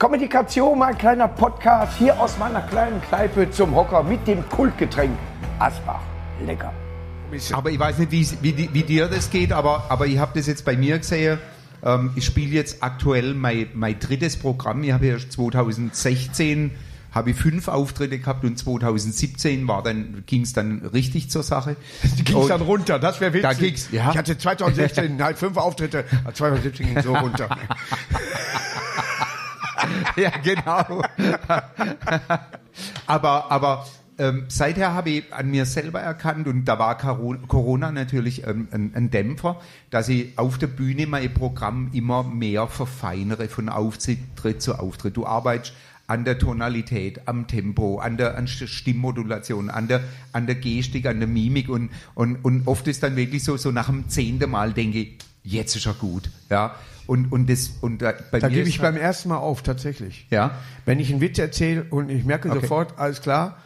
Kommunikation, mein kleiner Podcast hier aus meiner kleinen Kneipe zum Hocker mit dem Kultgetränk Asbach. Lecker. Aber ich weiß nicht, wie, wie, wie dir das geht, aber, aber ich habe das jetzt bei mir gesehen. Ähm, ich spiele jetzt aktuell mein, mein drittes Programm. Ich habe ja 2016 habe ich fünf Auftritte gehabt und 2017 war dann ging es dann richtig zur Sache. Die ging dann runter, das wäre witzig. Da ging's, ja. Ich hatte 2016 halt fünf Auftritte, 2017 ging so runter. ja, genau. aber aber ähm, seither habe ich an mir selber erkannt, und da war Corona natürlich ähm, ein, ein, Dämpfer, dass ich auf der Bühne mein Programm immer mehr verfeinere von Auftritt zu Auftritt. Du arbeitest an der Tonalität, am Tempo, an der, an der Stimmmodulation, an der, an der Gestik, an der Mimik und, und, und oft ist dann wirklich so, so nach dem zehnten Mal denke ich, jetzt ist er gut, ja. Und, und das, und da, bei da gebe ich beim ersten Mal auf, tatsächlich. Ja. Wenn ich einen Witz erzähle und ich merke okay. sofort, alles klar,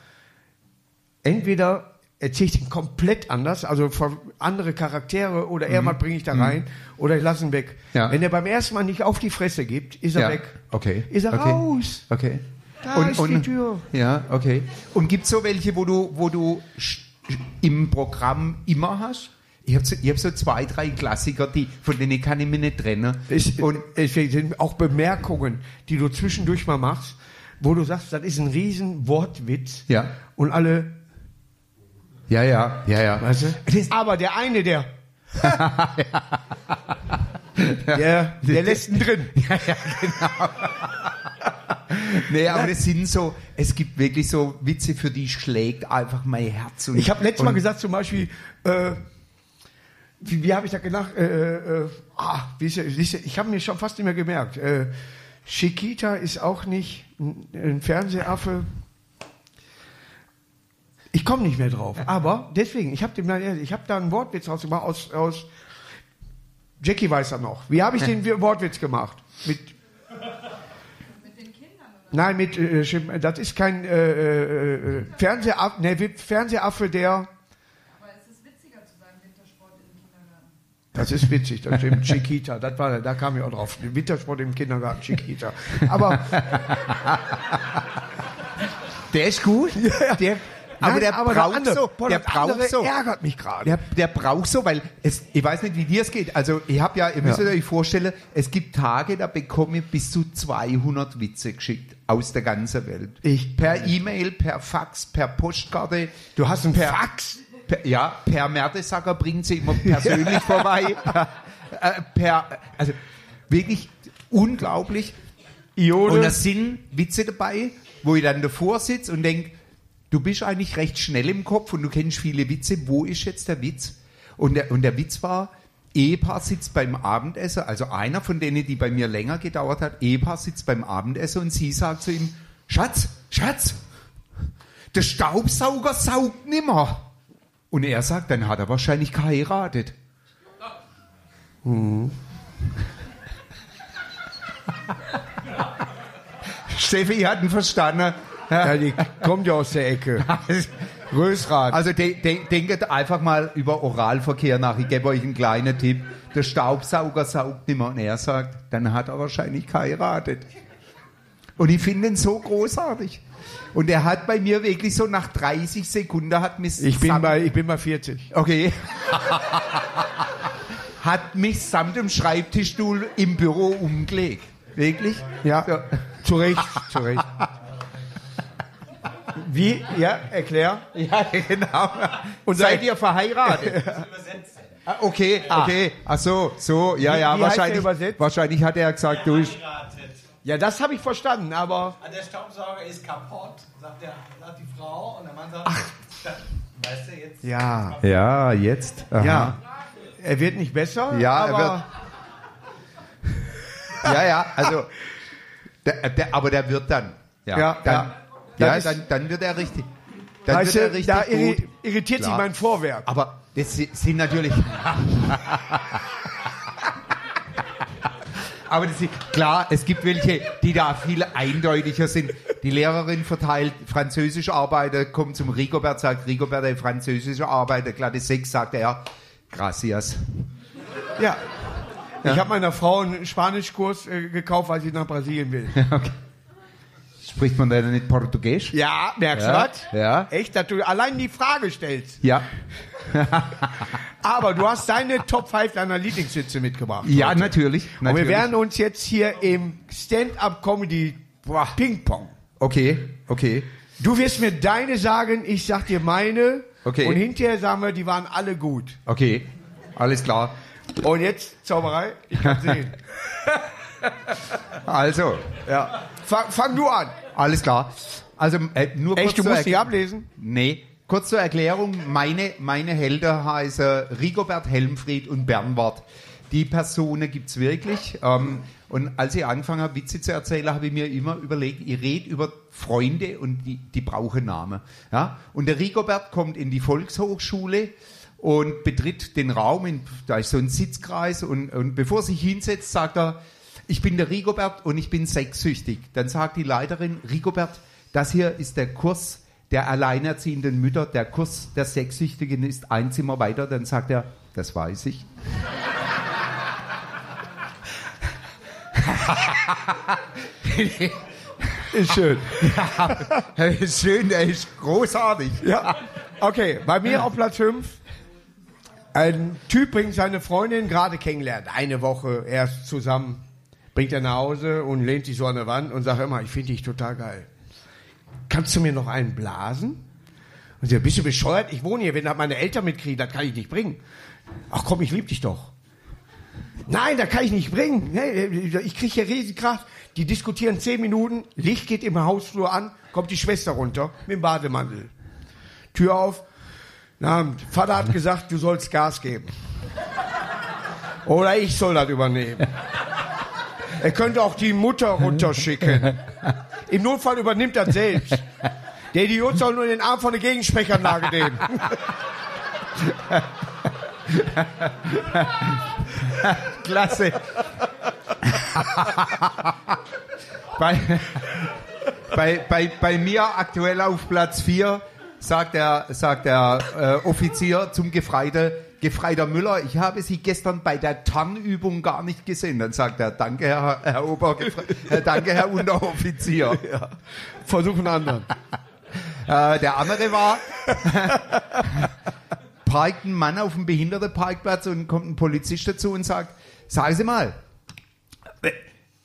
entweder erzähle ich den komplett anders, also andere Charaktere oder mhm. er bringe ich da rein mhm. oder ich lasse ihn weg. Ja. Wenn er beim ersten Mal nicht auf die Fresse gibt, ist er ja. weg. Okay. Ist er okay. raus. Okay. Da und, ist und, die Tür. Ja, okay. Und gibt es so welche, wo du, wo du im Programm immer hast? Ich habe so, hab so zwei, drei Klassiker, die, von denen kann ich mich nicht trennen. Ich, und es sind auch Bemerkungen, die du zwischendurch mal machst, wo du sagst, das ist ein riesen Wortwitz. Ja. Und alle ja, ja, ja, ja. Weißt du? Aber der eine, der. der, der lässt ihn drin. ja, ja, genau. nee, aber das sind so, es gibt wirklich so Witze, für die schlägt einfach mein Herz. Und, ich habe letztes Mal gesagt, zum Beispiel, äh, wie, wie habe ich da gedacht? Äh, äh, ah, wie ist, wie ist, ich habe mir schon fast nicht mehr gemerkt. Äh, Chiquita ist auch nicht ein, ein Fernsehaffe. Ich komme nicht mehr drauf. Aber deswegen, ich habe hab da einen Wortwitz rausgemacht aus, aus Jackie weiß er noch. Wie habe ich den Wortwitz gemacht? Mit, mit den Kindern? Oder? Nein, mit, äh, das ist kein äh, äh, äh Fernsehaffe, ne, Fernsehaffe, der. Aber es ist witziger zu sagen, Wintersport im Kindergarten. Das ist witzig, das stimmt. Chiquita, das war, da kam ich auch drauf. Wintersport im Kindergarten, Chiquita. Aber. der ist gut. Ja, der, aber der aber braucht andere, so. Boah, der braucht so. ärgert mich gerade. Der, der braucht so, weil es, ich weiß nicht, wie dir es geht. Also ich habe ja, ihr müsst ja. euch vorstellen, es gibt Tage, da bekomme ich bis zu 200 Witze geschickt aus der ganzen Welt. Ich per E-Mail, per Fax, per Postkarte. Du hast einen per, Fax? Per, ja, per Mertesacker bringen sie immer persönlich vorbei. Äh, per, also wirklich unglaublich. Iode. Und da sind Witze dabei, wo ich dann davor sitze und denke, du bist eigentlich recht schnell im Kopf und du kennst viele Witze. Wo ist jetzt der Witz? Und der, und der Witz war, Ehepaar sitzt beim Abendessen, also einer von denen, die bei mir länger gedauert hat, Ehepaar sitzt beim Abendessen und sie sagt zu ihm, Schatz, Schatz, der Staubsauger saugt nimmer. Und er sagt, dann hat er wahrscheinlich geheiratet. Hm. Steffi hat ihn verstanden. Ja, die kommt ja aus der Ecke. Rösrad. Also de, de, denkt einfach mal über Oralverkehr nach. Ich gebe euch einen kleinen Tipp. Der Staubsauger saugt nicht mehr. Und er sagt, dann hat er wahrscheinlich geheiratet. Und ich finde ihn so großartig. Und er hat bei mir wirklich so nach 30 Sekunden hat mich ich bin bei ich bin bei 40. Okay. hat mich samt dem Schreibtischstuhl im Büro umgelegt. Wirklich? Ja. So. Zu Recht, zu Recht. Wie? Ja, erklär. Ja, genau. Und seid ihr verheiratet? Ah, okay, okay. Ach so, so, ja, ja, wie wahrscheinlich. Wahrscheinlich hat er gesagt, du. Ja, das habe ich verstanden, aber. Der Staubsauger ist kaputt, sagt, der, sagt die Frau, und der Mann sagt, Ach. weißt du, jetzt. Ja, ja, jetzt. Aha. Ja. Er wird nicht besser, ja, aber. Er wird, ja, ja, also. Der, der, aber der wird dann. Ja, ja, dann, ja. Ja, dann, dann wird er richtig. Dann weißt wird er richtig da gut. irritiert Klar. sich mein Vorwerk. Aber das sind natürlich. Aber das ist, klar, es gibt welche, die da viel eindeutiger sind. Die Lehrerin verteilt französische Arbeiter, kommt zum Rigobert, sagt Rigobert, der französische Arbeiter, glatte Sechs, sagt er, gracias. Ja, Ich habe meiner Frau einen Spanischkurs äh, gekauft, weil sie nach Brasilien will. Okay. Spricht man da nicht Portugiesisch? Ja, merkst Ja, du was? ja. Echt, dass du allein die Frage stellst. Ja. Aber du hast deine Top 5 deiner Lieblingssitze mitgebracht. Ja, heute. natürlich. Und wir natürlich. werden uns jetzt hier im Stand-Up-Comedy Ping-Pong. Okay, okay. Du wirst mir deine sagen, ich sag dir meine. Okay. Und hinterher sagen wir, die waren alle gut. Okay. Alles klar. Und jetzt Zauberei, ich kann sehen. Also, ja. Fang, fang du an. alles klar. Also, äh, nur kurz Echt, du zur musst Erk- ablesen? Nee. Kurz zur Erklärung, meine, meine Helden heißen Rigobert, Helmfried und Bernward. Die Personen gibt's wirklich. Ähm, und als ich angefangen habe, Witze zu erzählen, habe ich mir immer überlegt, ich rede über Freunde und die, die brauchen Namen. Ja? Und der Rigobert kommt in die Volkshochschule und betritt den Raum, in, da ist so ein Sitzkreis und, und bevor er sich hinsetzt, sagt er, ich bin der Rigobert und ich bin sexsüchtig. Dann sagt die Leiterin, Rigobert, das hier ist der Kurs der alleinerziehenden Mütter, der Kurs der Sexsüchtigen ist ein Zimmer weiter. Dann sagt er, das weiß ich. Ist schön. Er ist schön, er ist großartig. Ja. Okay, bei mir auf Platz 5. Ein Typ bringt seine Freundin gerade kennengelernt. Eine Woche erst zusammen. Bringt er nach Hause und lehnt sich so an der Wand und sagt immer, ich finde dich total geil. Kannst du mir noch einen blasen? Und sie sagt, bist du bescheuert? Ich wohne hier. Wenn das meine Eltern mitkriegen, das kann ich nicht bringen. Ach komm, ich liebe dich doch. Nein, das kann ich nicht bringen. Ich kriege hier riesig Kraft. Die diskutieren zehn Minuten, Licht geht im Hausflur an, kommt die Schwester runter mit dem Bademantel. Tür auf. Na, Vater hat gesagt, du sollst Gas geben. Oder ich soll das übernehmen. Er könnte auch die Mutter runterschicken. Im Notfall übernimmt er selbst. Der Idiot soll nur den Arm von der Gegensprechanlage nehmen. Klasse. bei, bei, bei, bei mir aktuell auf Platz 4 sagt der, sagt der äh, Offizier zum Gefreite, Gefreiter Müller, ich habe Sie gestern bei der Tarnübung gar nicht gesehen. Dann sagt er, danke Herr, Herr Obergefre äh, danke Herr Unteroffizier. Versuchen anderen. Äh, der andere war, parkt ein Mann auf dem Behindertenparkplatz und kommt ein Polizist dazu und sagt, sagen Sie mal, äh,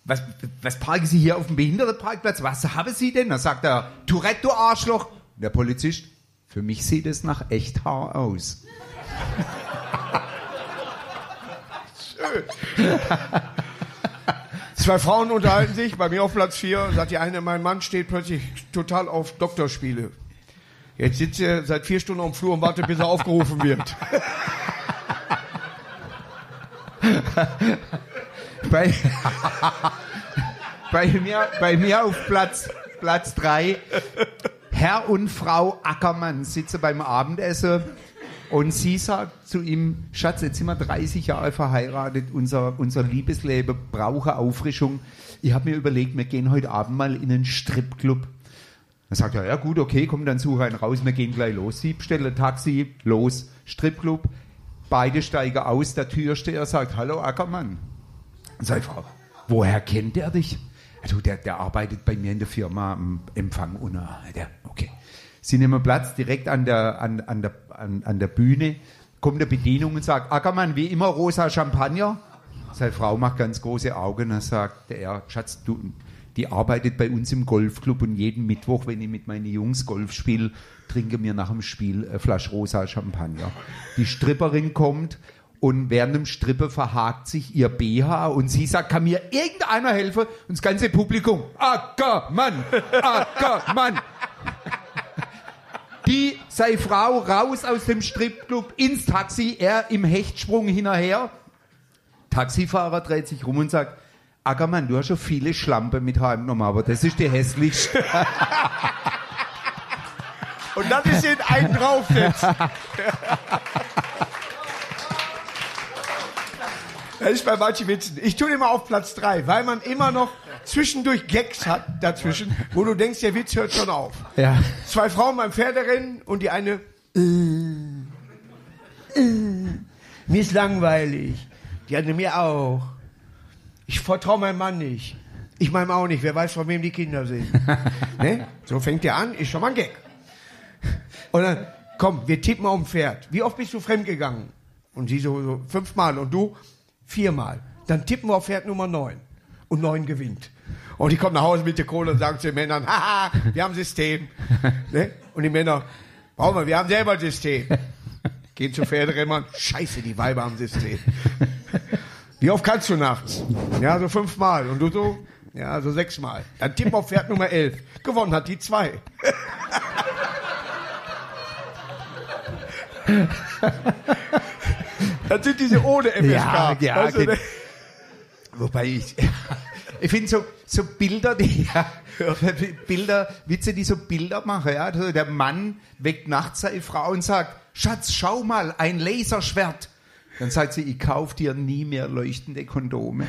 was, was parken Sie hier auf dem Behindertenparkplatz? Was haben Sie denn? Da sagt er, Tourette, du Arschloch. Der Polizist, für mich sieht es nach Echthaar aus. Zwei Frauen unterhalten sich, bei mir auf Platz 4, sagt die eine, mein Mann steht plötzlich total auf Doktorspiele. Jetzt sitzt er seit vier Stunden am Flur und wartet, bis er aufgerufen wird. Bei, bei, mir, bei mir auf Platz, Platz drei Herr und Frau Ackermann sitzen beim Abendessen und sie sagt zu ihm, Schatz, jetzt sind wir 30 Jahre verheiratet, unser, unser Liebesleben brauche Auffrischung. Ich habe mir überlegt, wir gehen heute Abend mal in einen Stripclub. Dann sagt er, ja gut, okay, komm, dann suche einen raus, wir gehen gleich los. Sie bestelle Taxi, los, Stripclub. Beide steigen aus, der Türsteher sagt, hallo Ackermann. Und seine Frau, woher kennt er dich? Ja, du, der, der arbeitet bei mir in der Firma am Empfang. Äh, der, okay. Sie nehmen Platz direkt an der, an, an, der, an, an der Bühne, kommt der Bedienung und sagt, Ackermann, wie immer rosa Champagner. Seine Frau macht ganz große Augen und sagt er, Schatz, du, die arbeitet bei uns im Golfclub und jeden Mittwoch, wenn ich mit meinen Jungs Golf spiele, trinke mir nach dem Spiel eine Flasche rosa Champagner. Die Stripperin kommt und während dem Strippe verhakt sich ihr BH und sie sagt, kann mir irgendeiner helfen? Und das ganze Publikum, Ackermann, Ackermann. Die, sei Frau, raus aus dem Stripclub, ins Taxi, er im Hechtsprung hinterher. Taxifahrer dreht sich rum und sagt, Ackermann, du hast schon viele Schlampe mit heimgenommen, aber das ist die hässlichste. Und das ist den einen draufsetzt. Das ist bei manchen Witzen. Ich tue immer auf Platz 3, weil man immer noch zwischendurch Gags hat dazwischen, wo du denkst, der Witz hört schon auf. Ja. Zwei Frauen beim Pferderennen und die eine, äh, äh, mir ist langweilig. Die andere mir auch. Ich vertraue meinem Mann nicht. Ich meinem auch nicht. Wer weiß, von wem die Kinder sind. ne? So fängt er an, ist schon mal ein Gag. Und dann, komm, wir tippen auf dem Pferd. Wie oft bist du fremdgegangen? Und sie so, so fünfmal und du viermal. Dann tippen wir auf Pferd Nummer neun. Und neun gewinnt. Und die kommen nach Hause mit der Kohle und sagen zu den Männern, haha, wir haben System. ne? Und die Männer, brauchen wir, wir haben selber ein System. Gehen zu Pferderennern, scheiße, die Weiber haben System. Wie oft kannst du nachts? Ja, so fünfmal. Und du so? Ja, so sechsmal. Dann tippen wir auf Pferd Nummer elf. Gewonnen hat die zwei. Das sind diese ohne FSK. Ja, ja, Weißt du, okay. ne? Wobei ich, ich finde so, so Bilder, die, ja, Bilder, Witze, die so Bilder machen, ja. Also der Mann weckt nachts seine Frau und sagt, Schatz, schau mal, ein Laserschwert. Dann sagt sie, ich kauf dir nie mehr leuchtende Kondome.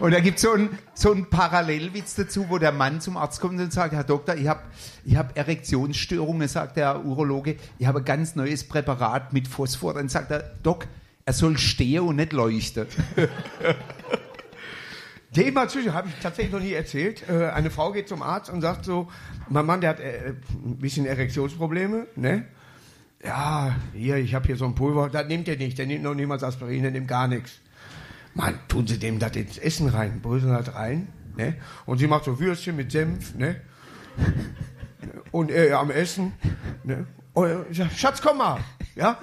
Und da gibt so es so einen Parallelwitz dazu, wo der Mann zum Arzt kommt und sagt, Herr Doktor, ich habe ich hab Erektionsstörungen, sagt der Urologe, ich habe ein ganz neues Präparat mit Phosphor. Dann sagt er, Doc, er soll stehen und nicht leuchten. Mal zwischen, habe ich tatsächlich noch nie erzählt. Äh, eine Frau geht zum Arzt und sagt so, mein Mann, der hat äh, ein bisschen Erektionsprobleme, ne? Ja, hier, ich habe hier so ein Pulver, das nimmt er nicht, der nimmt noch niemals Aspirin, der nimmt gar nichts. Mann, tun Sie dem das ins Essen rein, bröseln das rein, ne? Und sie macht so Würstchen mit Senf, ne? Und er am Essen, ne? Und ich sag, Schatz, komm mal, ja?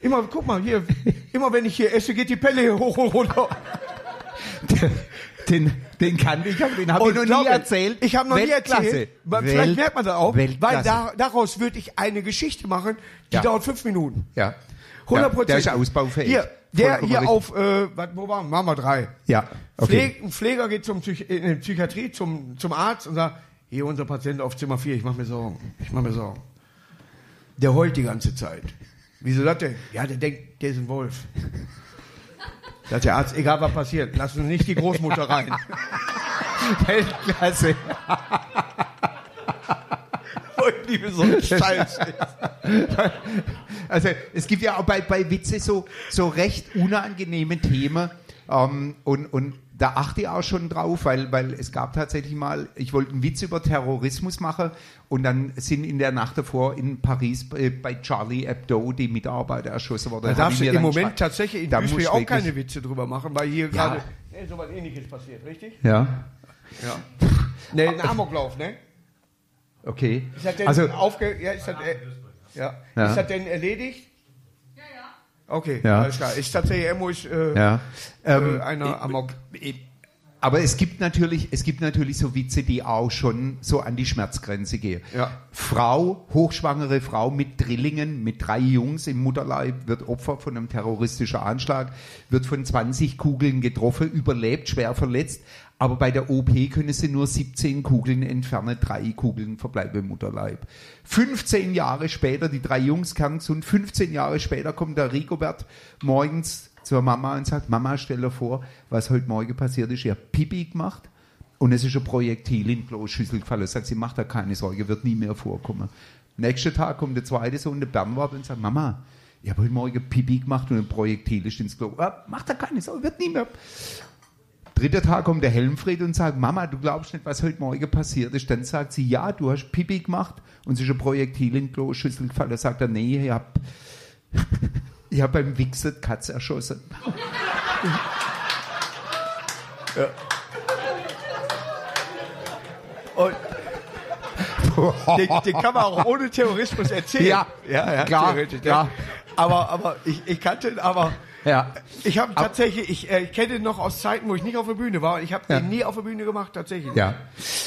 Immer, guck mal, hier, immer wenn ich hier esse, geht die Pelle hier hoch und runter. Den, den kannte ich, den habe ich noch nie erzählt. Ich habe noch nie Weltklasse. erzählt. Weil Welt- Vielleicht merkt man das auch, Weltklasse. weil da, daraus würde ich eine Geschichte machen, die Ja. dauert fünf Minuten. Ja. 100 Ja, der ist ausbaufähig. Hier, der Vollkommen hier richtig. auf, äh, was, wo waren wir? Machen wir drei. Ja, okay. Pfleg, ein Pfleger geht zum Psych in die Psychiatrie zum, zum Arzt und sagt, hier unser Patient auf Zimmer 4, ich mache mir Sorgen. Ich mache mir Sorgen. Der heult die ganze Zeit. Wieso sagt der? Ja, der denkt, der ist ein Wolf. Sagt der Arzt, egal was passiert, lassen Sie nicht die Großmutter rein. Weltklasse. Die so ein Scheiß. Also es gibt ja auch bei, bei Witze so, so recht unangenehme Themen ähm, und, und da achte ich auch schon drauf, weil, weil es gab tatsächlich mal, ich wollte einen Witz über Terrorismus machen und dann sind in der Nacht davor in Paris bei, bei Charlie Hebdo die Mitarbeiter erschossen worden. Da darfst du im Moment tatsächlich in Da Duisburg auch wirklich- keine Witze drüber machen, weil hier Ja. gerade so was ähnliches passiert, richtig? Ja, Ja. Ne, ein Amoklauf, ne? Okay. Ist das denn Also, aufge ja, ist das, äh, ja. Ja. ist das denn erledigt? Ja, ja. Okay, Ja. alles klar. Ist tatsächlich Emo ist, äh, ja. Ähm, äh, einer Amok. Aber es gibt natürlich, es gibt natürlich so Witze, die auch schon so an die Schmerzgrenze gehen. Ja. Frau, hochschwangere Frau mit Drillingen, mit drei Jungs im Mutterleib, wird Opfer von einem terroristischen Anschlag, wird von 20 Kugeln getroffen, überlebt, schwer verletzt. Aber bei der OP können sie nur 17 Kugeln entfernen, drei Kugeln verbleiben im Mutterleib. 15 Jahre später, die drei Jungs kerngesund, 15 Jahre später kommt der Rigobert morgens zur Mama und sagt, Mama, stell dir vor, was heute Morgen passiert ist. Ich habe Pipi gemacht und es ist ein Projektil in Kloschüssel gefallen. Sagt sie, macht da keine Sorge, wird nie mehr vorkommen. Nächsten Tag kommt der zweite Sohn, der Bernward, und sagt, Mama, ich habe heute Morgen Pipi gemacht und ein Projektil ist ins Klo. Ah, macht da keine Sorge, wird nie mehr. Dritter Tag kommt der Helmfried und sagt, Mama, du glaubst nicht, was heute Morgen passiert ist. Dann sagt sie, ja, du hast Pipi gemacht und es ist ein Projektil in die Kloschüssel gefallen. Dann sagt er, nee, ich habe ich hab beim Wichsen die Katze erschossen. Und den, den kann man auch ohne Terrorismus erzählen. Ja, ja, ja klar. Ja. Aber, aber ich, ich kannte ihn, aber Ja. ich habe tatsächlich, ich, äh, ich kenne ihn noch aus Zeiten, wo ich nicht auf der Bühne war. Ich habe Ja. den nie auf der Bühne gemacht, tatsächlich. Ja.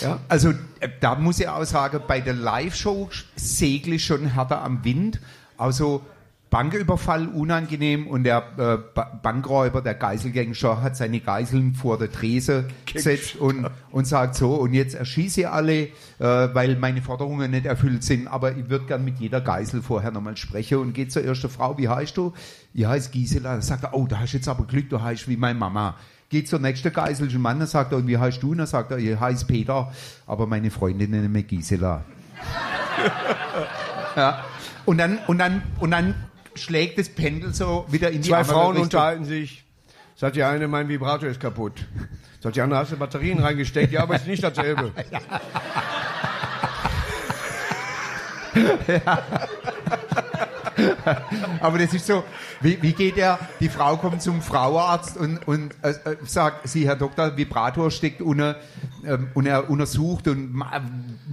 Ja. Also äh, da muss ich auch sagen, bei der Live-Show segle ich schon härter am Wind. Also Banküberfall unangenehm und der äh, Ba- Bankräuber, der Geiselgänger, hat seine Geiseln vor der Trese gesetzt und, und sagt so, und jetzt erschieße ich alle, äh, weil meine Forderungen nicht erfüllt sind, aber ich würde gern mit jeder Geisel vorher nochmal sprechen und geht zur ersten Frau, wie heißt du? Ich heiße Gisela. Dann sagt er, oh, da hast jetzt aber Glück, du heißt wie meine Mama. Geht zur nächsten Geisel, Mann, dann sagt er, und wie heißt du? Und dann sagt er, ich heiße Peter, aber meine Freundin nennt mich Gisela. ja. Und dann, und dann, und dann schlägt das Pendel so wieder in die Zwei andere Frauen Richtung. unterhalten sich, Sagt die eine, mein Vibrator ist kaputt. Sagt die andere, hast du Batterien reingesteckt? Ja, aber ist nicht dasselbe. Aber das ist so, wie, wie geht er, die Frau kommt zum Frauenarzt und, und äh, äh, sagt, Sie, Herr Doktor, Vibrator steckt unter, ähm, und er untersucht und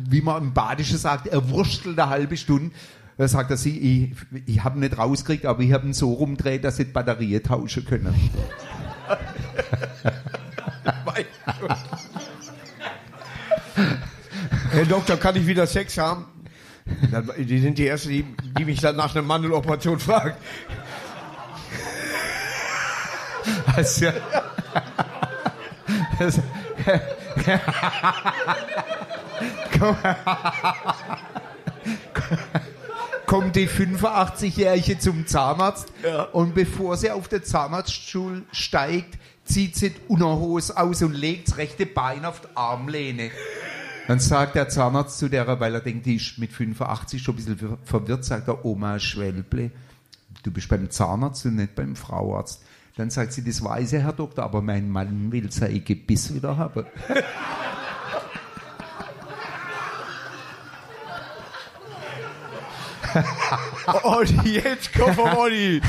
wie man im Badischen sagt, er wurstelt eine halbe Stunde. Da sagt er, Sie, ich, ich habe ihn nicht rausgekriegt, aber ich habe ihn so rumgedreht, dass Sie die Batterie tauschen können. Herr Doktor, kann ich wieder Sex haben? Die sind die Ersten, die, die mich dann nach einer Mandeloperation fragen. Also, das, Komm. Kommt die 85-Jährige zum Zahnarzt und bevor sie auf den Zahnarztstuhl steigt, zieht sie die Unterhose aus und legt das rechte Bein auf die Armlehne. Dann sagt der Zahnarzt zu der, weil er denkt, die ist mit 85 schon ein bisschen ver- verwirrt, sagt er, Oma Schwelble, du bist beim Zahnarzt und nicht beim Frauarzt. Dann sagt sie, das weiß er, Herr Doktor, aber mein Mann will sein Gebiss wieder haben. Und jetzt kommt vom Olli.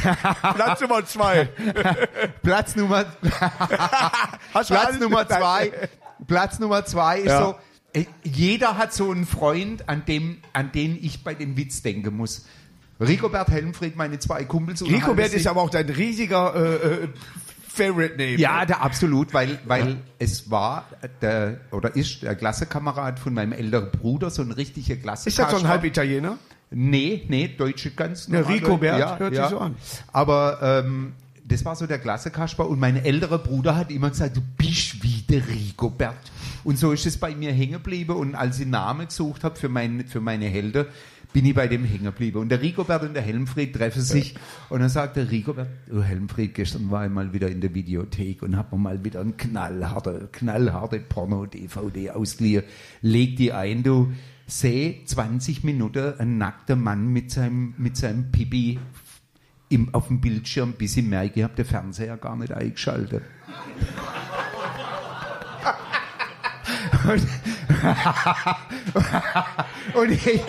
Platz Nummer zwei. Platz Nummer, Platz Nummer zwei, Platz Nummer zwei ist Ja. so, äh, jeder hat so einen Freund, an dem, an den ich bei dem Witz denken muss. Rigobert Helmfried, meine zwei Kumpels. Rigobert ist aber auch dein riesiger äh, äh, Favorite Name. Ja, der, absolut, weil, weil es war der, oder ist der Klassenkamerad von meinem älteren Bruder, so ein richtiger Klasse. Ist das so ein Halbitaliener? Nee, nee, Deutsche ganz Ja, normal. Rigobert, hört sich so an. Aber ähm, das war so der Klassenkasper und mein älterer Bruder hat immer gesagt, du bist wie der Rigobert. Und so ist es bei mir hängen geblieben und als ich Namen gesucht habe für, mein, für meine Helden, bin ich bei dem hängen geblieben. Und der Rigobert und der Helmfried treffen sich und dann sagt der Rigobert, oh Helmfried, gestern war ich mal wieder in der Videothek und hab mir mal wieder ein knallharte, knallharte Porno-DVD ausgeliehen. Leg die ein, du seh 20 Minuten ein nackter Mann mit seinem, mit seinem Pipi im, auf dem Bildschirm, bis ich merke, ich habe den Fernseher gar nicht eingeschaltet. und, und ich, ich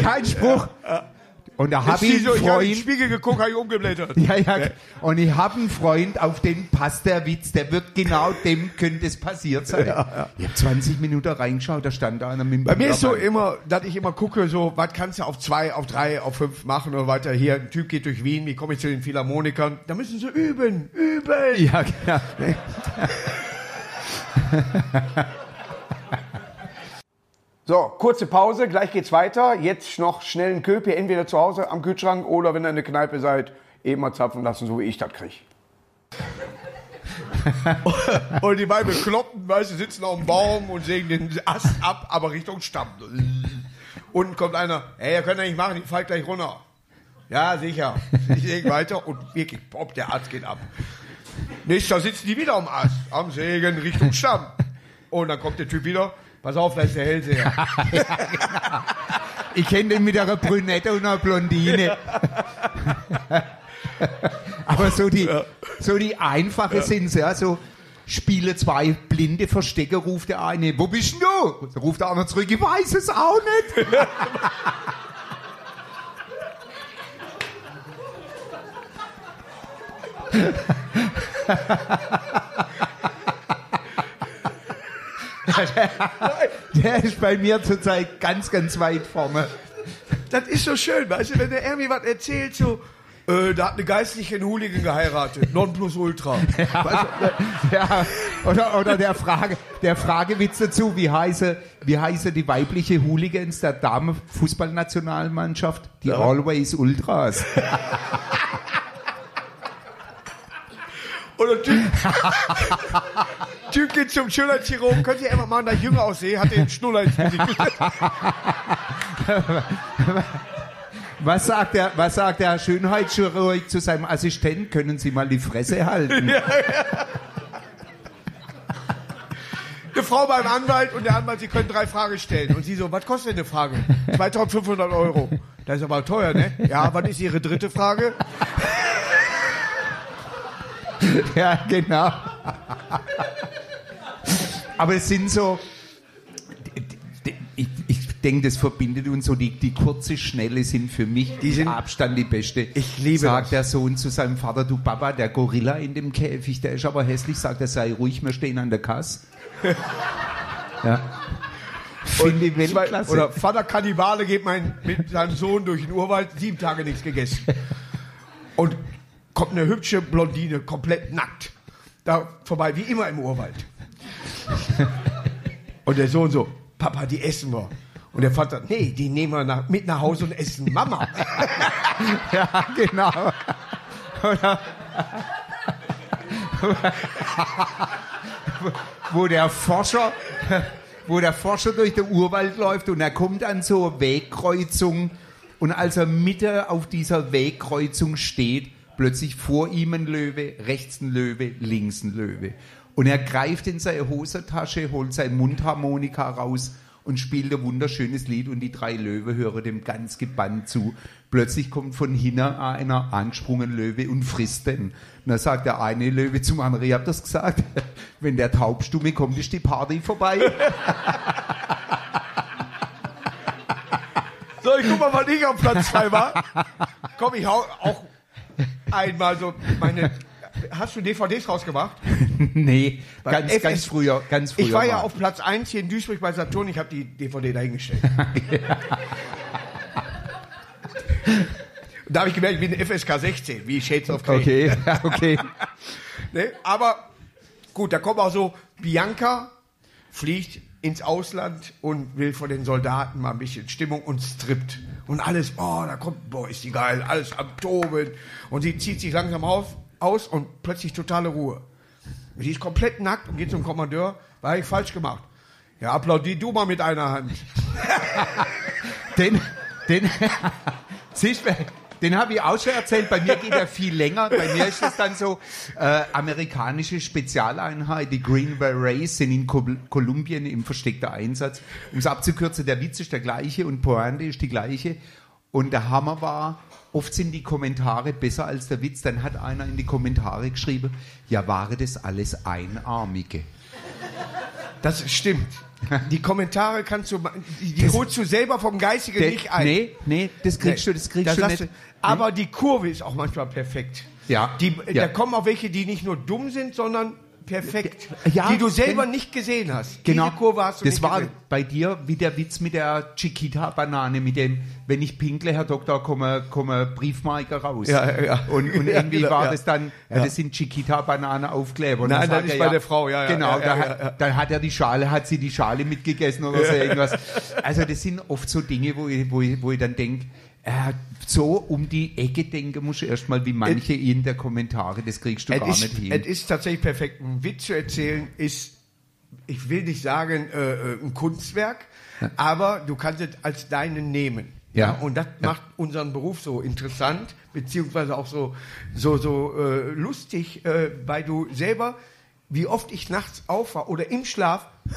keinen Spruch. Und da habe ich so, einen ich habe in den. Spiegel geguckt, habe ich umgeblättert. Ja, ja. Und ich habe einen Freund, auf den passt der Witz, der wird genau dem könnte es passiert sein. Ich habe 20 Minuten reingeschaut, da stand da einer mit dem Bei mir ist so immer, dass ich immer gucke, so, was kannst du auf zwei, auf drei, auf fünf machen oder weiter. Hier, ein Typ geht durch Wien, wie komme ich zu den Philharmonikern? Da müssen sie üben, üben. Ja, genau. So, kurze Pause, gleich geht's weiter. Jetzt noch schnell ein Köpi, entweder zu Hause am Kühlschrank oder wenn ihr in der Kneipe seid, eben mal zapfen lassen, so wie ich das kriege. und die beiden Bekloppten, weißt du, sitzen auf dem Baum und sägen den Ast ab, aber Richtung Stamm. Unten kommt einer, ey, ihr könnt ja nicht machen, ich fall gleich runter. Ja, sicher. Ich säge weiter und wirklich, pop, der Ast geht ab. Nächster sitzen die wieder am Ast, am Sägen Richtung Stamm. Und dann kommt der Typ wieder, pass auf, da ist der Hellseher. Ich kenne den mit einer Brünette und einer Blondine. Aber so die, so die einfache sind ja so, spiele zwei blinde Verstecke, ruft der eine, wo bist denn du? So ruft der andere zurück, ich weiß es auch nicht. Der ist bei mir zurzeit ganz, ganz weit vorne. Das ist so schön, weißt du, wenn der irgendwie was erzählt, so, äh, da hat eine Geistliche einen Hooligan geheiratet, Nonplusultra. Weißt du, Ja, oder, oder der, Frage, der Fragewitz dazu, wie heiße, wie heiße die weibliche Hooligans der Damen-Fußballnationalmannschaft? Die Always Ultras. Oder Typ, typ geht zum Schönheitschirurgen, könnt ihr einfach machen, da ich jünger aussehe, hat den Schnuller ins Gesicht. Was sagt der, was sagt der Schönheitschirurg zu seinem Assistent? Können Sie mal die Fresse halten? Eine Frau beim Anwalt und der Anwalt, sie können drei Fragen stellen. Und sie so, was kostet denn eine Frage? 2500 Euro. Das ist aber teuer, ne? Ja, was ist Ihre dritte Frage? ja, genau. Aber es sind so, ich, ich denke, das verbindet uns so, die, die kurze, schnelle sind für mich Die sind- Abstand die beste. Ich liebe Sagt das. der Sohn zu seinem Vater, du Papa, der Gorilla in dem Käfig, der ist aber hässlich, sagt er, sei ruhig, wir stehen an der Kasse. ja. Finde ich Weltklasse. oder Vater Kannibale geht mein, mit seinem Sohn durch den Urwald, sieben Tage nichts gegessen. Und kommt eine hübsche Blondine, komplett nackt, da vorbei, wie immer im Urwald. Und der Sohn so, Papa, die essen wir. Und der Vater, nee, die nehmen wir nach, mit nach Hause und essen Mama. Ja, genau. Wo der Forscher, wo der Forscher durch den Urwald läuft und er kommt an so eine Wegkreuzung und als er Mitte auf dieser Wegkreuzung steht, plötzlich vor ihm ein Löwe, rechts ein Löwe, links ein Löwe. Und er greift in seine Hosentasche, holt sein Mundharmonika raus und spielt ein wunderschönes Lied und die drei Löwe hören dem ganz gebannt zu. Plötzlich kommt von hinten einer angesprungen Löwe und frisst den. Und dann sagt der eine Löwe zum anderen, ihr habt das gesagt, wenn der Taubstumme kommt, ist die Party vorbei. So, ich guck mal, wann ich auf Platz zwei war. Komm, ich hau auch einmal so meine. Hast du DVDs rausgemacht? nee, ganz, FS ganz früher, ganz früher. Ich war ja auf Platz 1 hier in Duisburg bei Saturn, ich habe die DVD dahingestellt. Da habe ich gemerkt, ich bin FSK 16, wie Shades of Grey. Okay, okay. Ne? Aber gut, da kommt auch so, Bianca fliegt ins Ausland und will von den Soldaten mal ein bisschen Stimmung und strippt. Und alles, oh, da kommt, boah, ist die geil, alles am Toben. Und sie zieht sich langsam auf, aus und plötzlich totale Ruhe. Sie ist komplett nackt und geht zum Kommandeur, war ich falsch gemacht. Ja, applaudi du mal mit einer Hand. Den, den, den habe ich auch schon erzählt. Bei mir geht er viel länger. Bei mir ist es dann so, äh, amerikanische Spezialeinheit, die Green Berets sind in Kol Kolumbien im versteckten Einsatz. Um es abzukürzen, der Witz ist der gleiche und Pointe ist die gleiche. Und der Hammer war, oft sind die Kommentare besser als der Witz. Dann hat einer in die Kommentare geschrieben, ja, waren das alles Einarmige. Das stimmt. Die Kommentare kannst du, die, die holst du selber vom Geistigen Der- nicht ein. nee, nee, das kriegst du, das kriegst Das du nicht. Aber die Kurve ist auch manchmal perfekt. Ja. Die, Ja. Da kommen auch welche, die nicht nur dumm sind, sondern perfekt. Ja, die du selber nicht gesehen hast. Genau. Diese Kurve hast du das nicht war gesehen. bei dir wie der Witz mit der Chiquita-Banane, mit dem, wenn ich pinkle, Herr Doktor, komme, komme Briefmarke raus. Ja, ja. Und, und irgendwie genau, war ja. das dann, das sind Chiquita-Banane-Aufkleber. Nein, dann ist bei der Frau, ja, ja, Genau, da, hat, ja. da hat er die Schale, hat sie die Schale mitgegessen oder so irgendwas. Also das sind oft so Dinge, wo ich, wo ich, wo ich dann denke, so um die Ecke denken musst du erstmal, wie manche in der Kommentare, das kriegst du gar ist, nicht hin. es ist tatsächlich perfekt. Ein Witz zu erzählen ist, ich will nicht sagen, äh, äh, ein Kunstwerk, aber du kannst es als deinen nehmen. Ja. Und das Ja. macht unseren Beruf so interessant, beziehungsweise auch so, so, so äh, lustig, äh, weil du selber, wie oft ich nachts aufwache oder im Schlaf,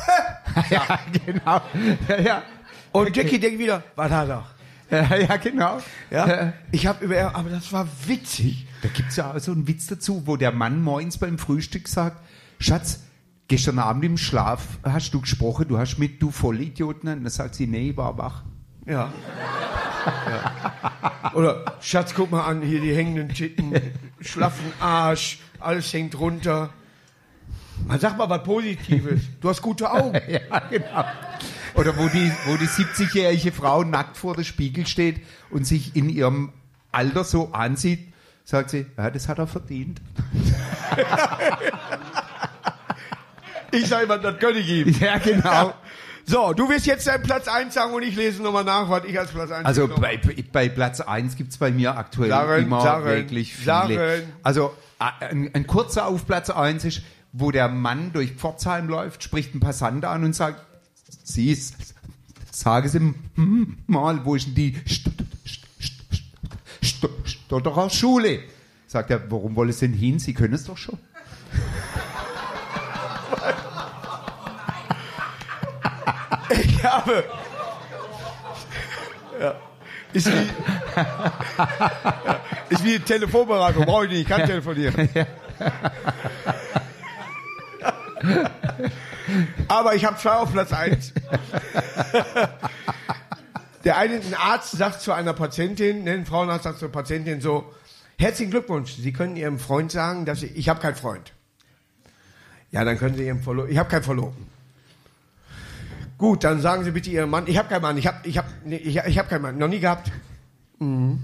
ja, genau. Ja, ja. und Jackie denkt wieder, was hat er? Ja, ja, genau. Ja? Ich habe über, aber das war witzig. Da gibt es ja auch so einen Witz dazu, wo der Mann morgens beim Frühstück sagt, Schatz, gestern Abend im Schlaf hast du gesprochen, du hast mit, du Vollidioten. Und dann sagt sie, nee, ich war wach. Ja. ja. Oder, Schatz, guck mal an, hier die hängenden Titten, schlaffen Arsch, alles hängt runter. Man sag mal was Positives. Du hast gute Augen. Ja, genau. Oder wo die, wo die 70-jährige Frau nackt vor dem Spiegel steht und sich in ihrem Alter so ansieht, sagt sie, ja, das hat er verdient. Ich sage immer, das gönne ich ihm. Ja, genau. So, du wirst jetzt deinen Platz 1 sagen und ich lese nochmal nach, was ich als Platz 1 Also bei, bei Platz 1 gibt es bei mir aktuell Sagen, immer sagen, wirklich viele. sagen. Also ein, ein kurzer auf Platz 1 ist, wo der Mann durch Pforzheim läuft, spricht ein Passant an und sagt, Sie, s- sagen Sie mal, wo ist denn die St St St St Stotterer Schule? Sagt er, warum wollen Sie denn hin? Sie können es doch schon. Ich habe. Ja. Ist wie, ja. ist wie eine Telefonberatung, brauche ich nicht, ich kann telefonieren. Aber ich habe zwei auf Platz 1. Der eine, ein Arzt sagt zu einer Patientin, ne, ein Frauenarzt sagt zur Patientin so, herzlichen Glückwunsch, Sie können Ihrem Freund sagen, dass ich, ich habe keinen Freund. Ja, dann können Sie Ihrem Verlo ich habe keinen Verlobten. Gut, dann sagen Sie bitte Ihrem Mann, ich habe keinen Mann, ich habe ich hab, ich, ich hab keinen Mann, noch nie gehabt. Mhm.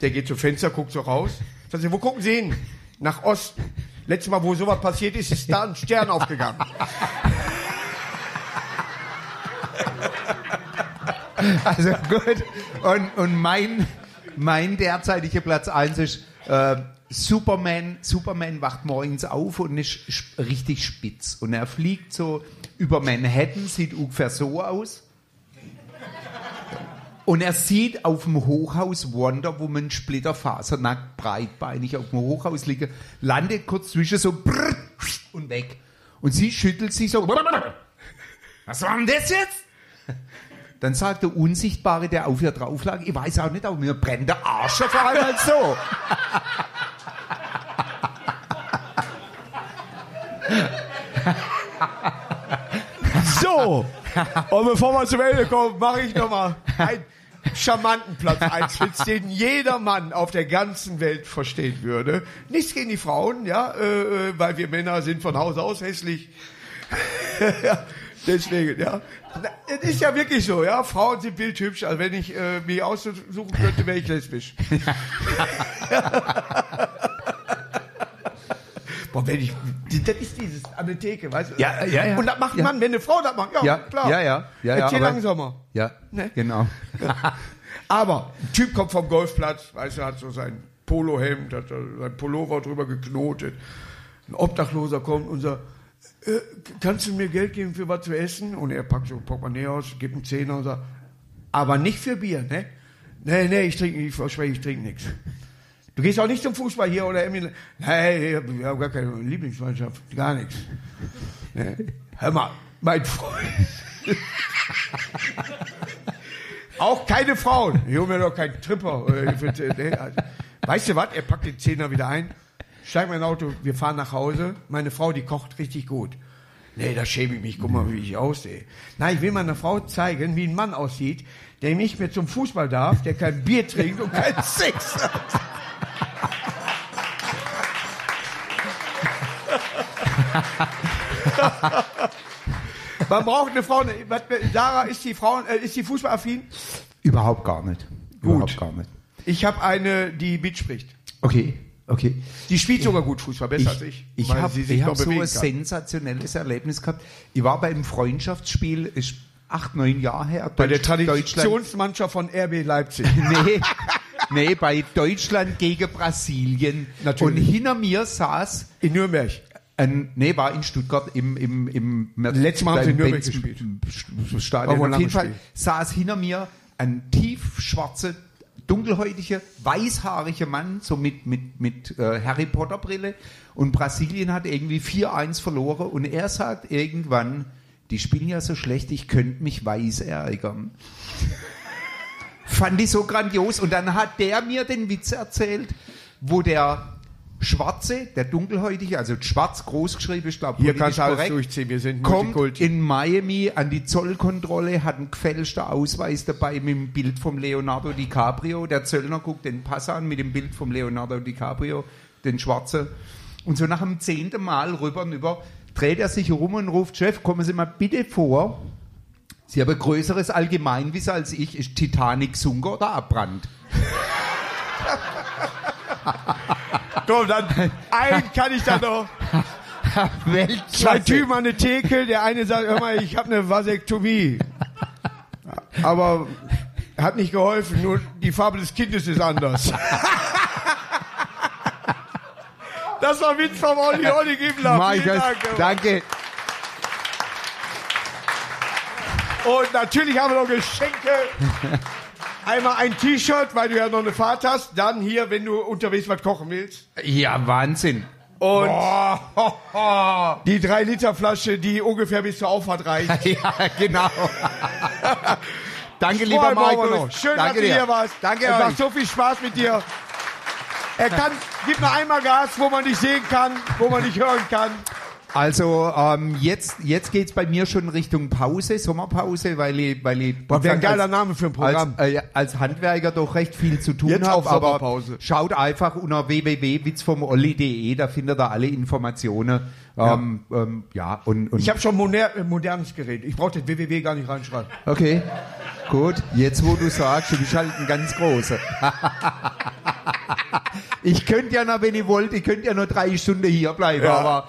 Der geht zum Fenster, guckt so raus. Sagt sie, wo gucken Sie hin? Nach Osten. Letztes Mal, wo sowas passiert ist, ist da ein Stern aufgegangen. Also gut. Und, und mein, mein derzeitiger Platz 1 ist äh, Superman. Superman wacht morgens auf und ist richtig spitz. Und er fliegt so über Manhattan, sieht ungefähr so aus. Und er sieht auf dem Hochhaus Wonder Woman splitterfasernackt breitbeinig auf dem Hochhaus liegen, landet kurz zwischen so und weg. Und sie schüttelt sich so. Was war denn das jetzt? Dann sagt der Unsichtbare, der auf ihr drauf lag, ich weiß auch nicht, aber mir brennt der Arsch auf einmal so. So, und bevor wir zum Ende kommen, mache ich nochmal einen charmanten Platz 1 Witz, den jeder Mann auf der ganzen Welt verstehen würde. Nichts gegen die Frauen, ja, äh, äh, weil wir Männer sind von Haus aus hässlich. ja, deswegen, ja. Es ist ja wirklich so, ja. Frauen sind bildhübsch. Also wenn ich äh, mich aussuchen könnte, wäre ich lesbisch. Boah, wenn ich, das ist dieses an der Theke, weißt du? Ja, ja, ja. Und das macht Ja. man, wenn eine Frau das macht, ja, Ja, klar. ja, ja, ja, ja, Erzähl aber- langsamer. Ja, Ne? genau. Aber ein Typ kommt vom Golfplatz, weißt du, hat so sein Polohemd, hat sein Pullover drüber geknotet. Ein Obdachloser kommt und sagt, äh, kannst du mir Geld geben für was zu essen? Und er packt so ein Portemonnaie aus, gibt einen Zehner und sagt, aber nicht für Bier, ne? Nee, nee, ich trinke, ich verspreche, ich trinke nichts. Du gehst auch nicht zum Fußball hier oder Emil. Nee, ich habe hab gar keine Lieblingsmannschaft, gar nichts. Ne? Hör mal, mein Freund. Auch keine Frauen. Ich hol mir doch keinen Tripper. Äh, äh, nee, also, Weißt du was? Er packt den Zehner wieder ein, steigt mein Auto, wir fahren nach Hause. Meine Frau, die kocht richtig gut. Nee, da schäme ich mich. Guck mal, wie ich aussehe. Nein, ich will meiner Frau zeigen, wie ein Mann aussieht, der nicht mehr zum Fußball darf, der kein Bier trinkt und keinen Sex hat. Man braucht eine Frau. Was, Sarah, ist die Frau, äh, ist die fußballaffin? Überhaupt gar nicht. Gut. Überhaupt gar nicht. Ich habe eine, die mitspricht. Okay, okay. Die spielt sogar gut Fußball, besser als ich. Ich habe hab so ein kann. sensationelles Erlebnis gehabt. Ich war beim Freundschaftsspiel, ist acht, neun Jahre her. Bei der Deutsch- Traditionsmannschaft von RB Leipzig. nee, nee, bei Deutschland gegen Brasilien. Natürlich. Und hinter mir saß In Nürnberg. Ein, nee, war in Stuttgart im, im, im Letztes Mal haben sie in Nürnberg Benz- gespielt. Stadion. Auf jeden Fall Spiel. saß hinter mir ein tiefschwarzer, dunkelhäutiger, weißhaariger Mann, so mit, mit, mit äh, Harry Potter Brille. Und Brasilien hat irgendwie 4-1 verloren. Und er sagt irgendwann, die spielen ja so schlecht, ich könnte mich weiß ärgern. Fand ich so grandios. Und dann hat der mir den Witz erzählt, wo der Schwarze, der Dunkelhäutige, also schwarz groß geschrieben, ich glaube, Hier kannst du alles durchziehen. Wir sind kommt in Miami an die Zollkontrolle, hat einen gefälschten Ausweis dabei mit dem Bild vom Leonardo DiCaprio. Der Zöllner guckt den Pass an mit dem Bild vom Leonardo DiCaprio, den Schwarzen. Und so nach dem zehnten Mal rüber und über dreht er sich rum und ruft, Chef, kommen Sie mal bitte vor. Sie haben ein größeres Allgemeinwissen als ich. Ist Titanic sunken oder abbrannt? Komm, dann einen kann ich da noch. Zwei Weltklasse. Typen an der Theke. Der eine sagt, hör mal, ich habe eine Vasektomie. Aber hat nicht geholfen. Nur die Farbe des Kindes ist anders. Das war Witz vom Olli Olli Gibler. Mein Vielen Dank. danke. Und natürlich haben wir noch Geschenke. Einmal ein T-Shirt, weil du ja noch eine Fahrt hast. Dann hier, wenn du unterwegs was kochen willst. Ja, Wahnsinn. Und Boah. die 3 Liter Flasche, die ungefähr bis zur Auffahrt reicht. Ja, genau. Danke, lieber Markus. noch. Schön, Danke dass du dir. hier warst. Danke es macht so viel Spaß mit dir. Er kann, gib mir einmal Gas, wo man nicht sehen kann, wo man nicht hören kann. Also ähm, jetzt, jetzt geht's bei mir schon Richtung Pause, Sommerpause, weil ich, weil ich Boah, wäre ein als- geiler Name für ein Programm. Als, äh, als Handwerker doch recht viel zu tun habe, aber schaut einfach unter www.witzvomolli.de, da findet ihr alle Informationen. Ähm, ähm, ja, und, und Ich habe schon moder äh, modernes Gerät. Ich brauche den www gar nicht reinschreiben. okay, gut. Jetzt, wo du sagst, du bist halt ein ganz großer. ich könnte ja noch, wenn ich wollte, ich könnte ja noch drei Stunden hier bleiben, Ja. aber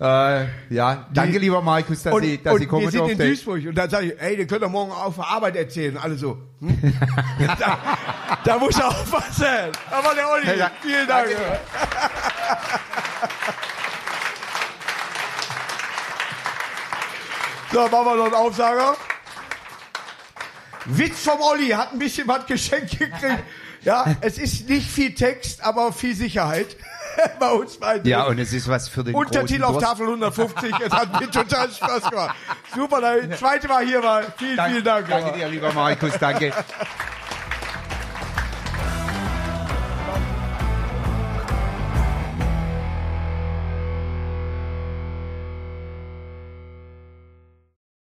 äh, ja, danke lieber Markus, dass Und, ich, dass und kommen wir sind in. Duisburg und dann sage ich, ey, den könnt ihr morgen auf der Arbeit erzählen. Alle so. Hm? da, da muss ich aufpassen. Aber der Olli, Ja, vielen Dank. danke. So, machen wir noch einen Aufsager. Witz vom Olli hat ein bisschen was geschenkt gekriegt. Ja, es ist nicht viel Text, aber viel Sicherheit. Bei uns beiden. Ja, und es ist was für den Untertitel auf. Tafel 150. Es hat mir total Spaß gemacht. Super, das zweite Mal hier war. Vielen, vielen Dank. Danke dir, lieber Markus, danke.